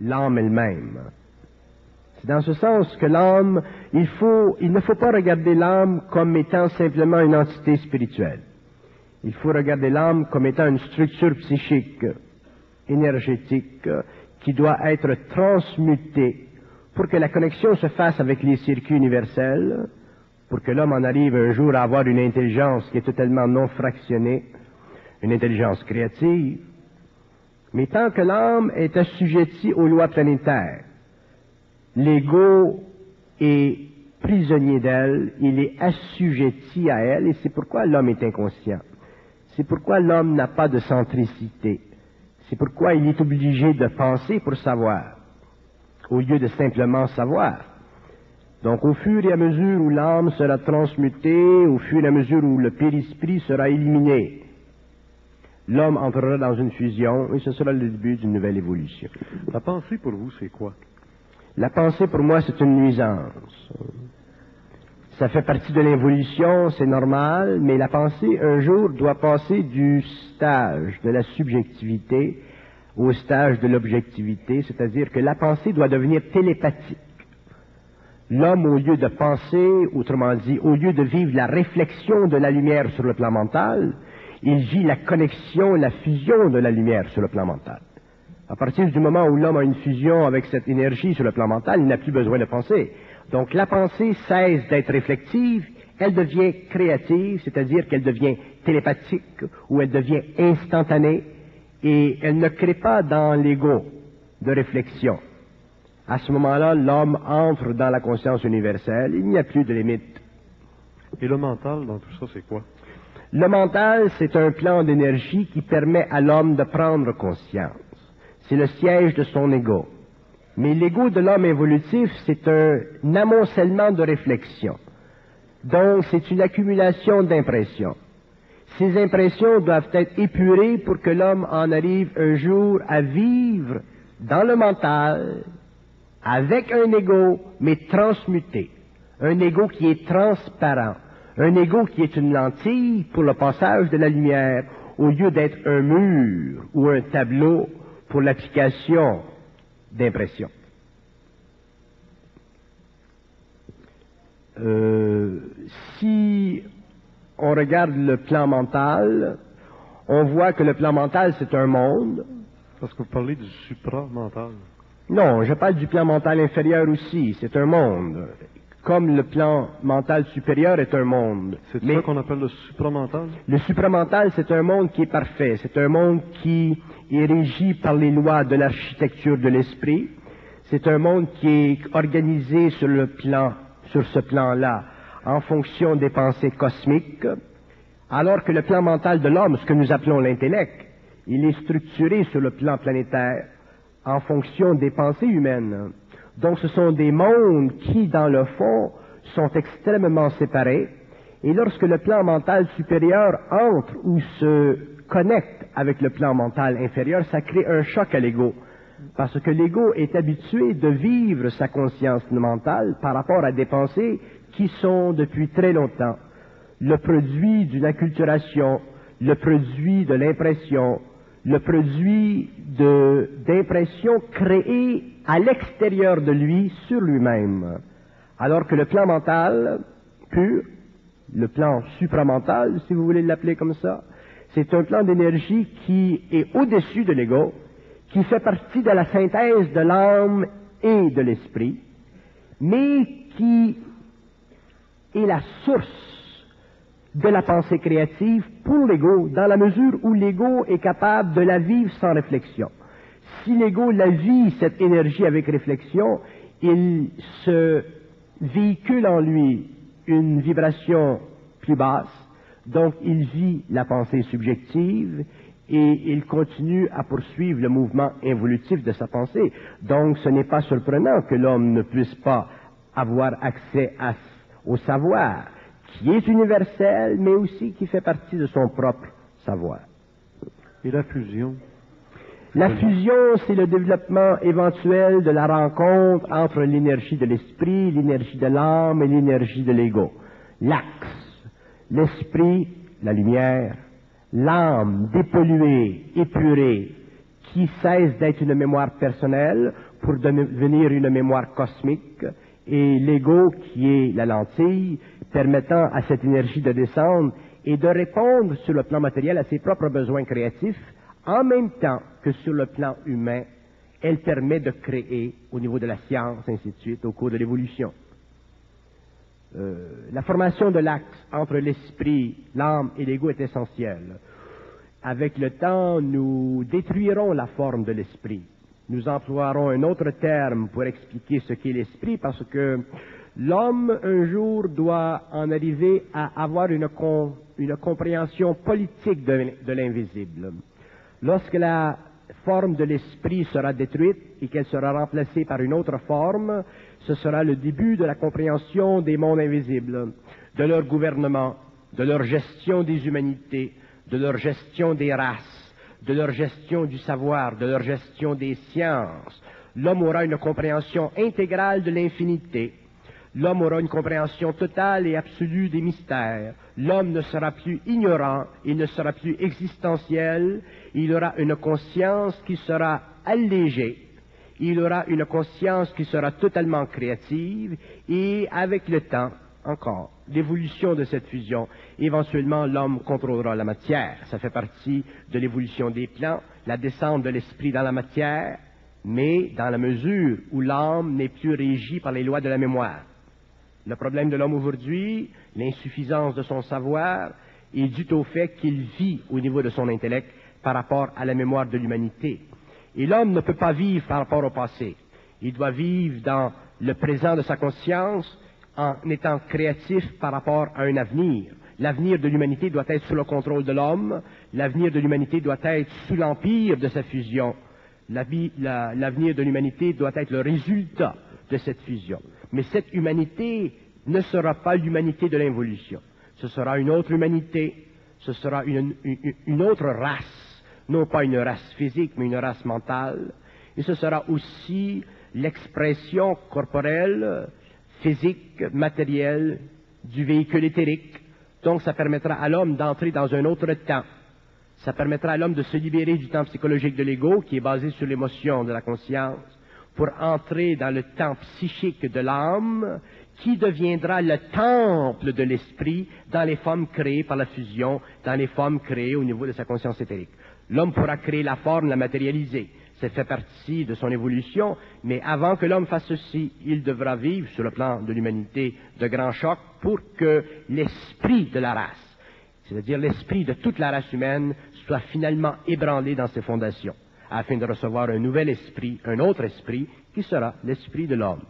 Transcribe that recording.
l'âme elle-même. C'est dans ce sens que l'âme, il, faut, il ne faut pas regarder l'âme comme étant simplement une entité spirituelle. Il faut regarder l'âme comme étant une structure psychique, énergétique, qui doit être transmutée pour que la connexion se fasse avec les circuits universels, pour que l'homme en arrive un jour à avoir une intelligence qui est totalement non fractionnée, une intelligence créative. Mais tant que l'âme est assujettie aux lois planétaires, l'ego est prisonnier d'elle, il est assujetti à elle, et c'est pourquoi l'homme est inconscient. C'est pourquoi l'homme n'a pas de centricité. C'est pourquoi il est obligé de penser pour savoir, au lieu de simplement savoir. Donc au fur et à mesure où l'âme sera transmutée, au fur et à mesure où le périsprit sera éliminé, l'homme entrera dans une fusion et ce sera le début d'une nouvelle évolution. La pensée pour vous, c'est quoi? La pensée pour moi, c'est une nuisance. Ça fait partie de l'évolution, c'est normal, mais la pensée, un jour, doit passer du stage de la subjectivité au stage de l'objectivité, c'est-à-dire que la pensée doit devenir télépathique. L'homme, au lieu de penser, autrement dit, au lieu de vivre la réflexion de la lumière sur le plan mental, il vit la connexion, la fusion de la lumière sur le plan mental. À partir du moment où l'homme a une fusion avec cette énergie sur le plan mental, il n'a plus besoin de penser. Donc la pensée cesse d'être réflexive, elle devient créative, c'est-à-dire qu'elle devient télépathique ou elle devient instantanée et elle ne crée pas dans l'ego de réflexion. À ce moment-là, l'homme entre dans la conscience universelle, il n'y a plus de limite. Et le mental dans tout ça, c'est quoi? Le mental, c'est un plan d'énergie qui permet à l'homme de prendre conscience. C'est le siège de son ego. Mais l'ego de l'homme évolutif, c'est un amoncellement de réflexions. Donc, c'est une accumulation d'impressions. Ces impressions doivent être épurées pour que l'homme en arrive un jour à vivre dans le mental, avec un ego, mais transmuté. Un ego qui est transparent. Un ego qui est une lentille pour le passage de la lumière, au lieu d'être un mur ou un tableau pour l'application d'impression. Euh, si on regarde le plan mental, on voit que le plan mental, c'est un monde. Parce que vous parlez du supramental. Non, je parle du plan mental inférieur aussi. C'est un monde. Comme le plan mental supérieur est un monde. C'est ça qu'on appelle le supramental? le supramental, c'est un monde qui est parfait. C'est un monde qui est régi par les lois de l'architecture de l'esprit. C'est un monde qui est organisé sur le plan, sur ce plan-là, en fonction des pensées cosmiques, alors que le plan mental de l'homme, ce que nous appelons l'intellect, il est structuré sur le plan planétaire, en fonction des pensées humaines. Donc ce sont des mondes qui, dans le fond, sont extrêmement séparés, et lorsque le plan mental supérieur entre ou se connecte avec le plan mental inférieur, ça crée un choc à l'ego. Parce que l'ego est habitué de vivre sa conscience mentale par rapport à des pensées qui sont depuis très longtemps le produit d'une acculturation, le produit de l'impression, le produit d'impressions créées à l'extérieur de lui sur lui-même. Alors que le plan mental pur, le plan supramental, si vous voulez l'appeler comme ça, c'est un plan d'énergie qui est au-dessus de l'ego, qui fait partie de la synthèse de l'âme et de l'esprit, mais qui est la source de la pensée créative pour l'ego, dans la mesure où l'ego est capable de la vivre sans réflexion. Si l'ego la vit, cette énergie avec réflexion, il se véhicule en lui une vibration plus basse, donc il vit la pensée subjective et il continue à poursuivre le mouvement évolutif de sa pensée. Donc ce n'est pas surprenant que l'homme ne puisse pas avoir accès au savoir, qui est universel, mais aussi qui fait partie de son propre savoir. Et la fusion? La fusion, c'est le développement éventuel de la rencontre entre l'énergie de l'esprit, l'énergie de l'âme et l'énergie de l'ego. L'axe, l'esprit, la lumière, l'âme dépolluée, épurée, qui cesse d'être une mémoire personnelle pour devenir une mémoire cosmique, et l'ego qui est la lentille permettant à cette énergie de descendre et de répondre sur le plan matériel à ses propres besoins créatifs, en même temps que sur le plan humain, elle permet de créer au niveau de la science, ainsi de suite, au cours de l'évolution. Euh, la formation de l'axe entre l'esprit, l'âme et l'ego est essentielle. Avec le temps, nous détruirons la forme de l'esprit. Nous emploierons un autre terme pour expliquer ce qu'est l'esprit parce que l'homme, un jour, doit en arriver à avoir une, une compréhension politique de, de l'invisible. Lorsque la forme de l'esprit sera détruite et qu'elle sera remplacée par une autre forme, ce sera le début de la compréhension des mondes invisibles, de leur gouvernement, de leur gestion des humanités, de leur gestion des races, de leur gestion du savoir, de leur gestion des sciences. L'homme aura une compréhension intégrale de l'infinité. L'homme aura une compréhension totale et absolue des mystères. L'homme ne sera plus ignorant, il ne sera plus existentiel, il aura une conscience qui sera allégée, il aura une conscience qui sera totalement créative et avec le temps, encore, l'évolution de cette fusion, éventuellement l'homme contrôlera la matière. Ça fait partie de l'évolution des plans, la descente de l'esprit dans la matière, mais dans la mesure où l'âme n'est plus régie par les lois de la mémoire. Le problème de l'homme aujourd'hui, l'insuffisance de son savoir, est dû au fait qu'il vit au niveau de son intellect par rapport à la mémoire de l'humanité. Et l'homme ne peut pas vivre par rapport au passé. Il doit vivre dans le présent de sa conscience en étant créatif par rapport à un avenir. L'avenir de l'humanité doit être sous le contrôle de l'homme. L'avenir de l'humanité doit être sous l'empire de sa fusion. L'avenir de l'humanité doit être le résultat de cette fusion. Mais cette humanité ne sera pas l'humanité de l'involution. Ce sera une autre humanité, ce sera une, autre race non pas une race physique, mais une race mentale. Et ce sera aussi l'expression corporelle, physique, matérielle du véhicule éthérique. Donc ça permettra à l'homme d'entrer dans un autre temps. Ça permettra à l'homme de se libérer du temps psychologique de l'ego, qui est basé sur l'émotion de la conscience, pour entrer dans le temps psychique de l'âme, qui deviendra le temple de l'esprit dans les formes créées par la fusion, dans les formes créées au niveau de sa conscience éthérique. L'homme pourra créer la forme, la matérialiser. Ça fait partie de son évolution, mais avant que l'homme fasse ceci, il devra vivre sur le plan de l'humanité de grands chocs pour que l'esprit de la race, c'est-à-dire l'esprit de toute la race humaine, soit finalement ébranlé dans ses fondations, afin de recevoir un nouvel esprit, un autre esprit, qui sera l'esprit de l'homme.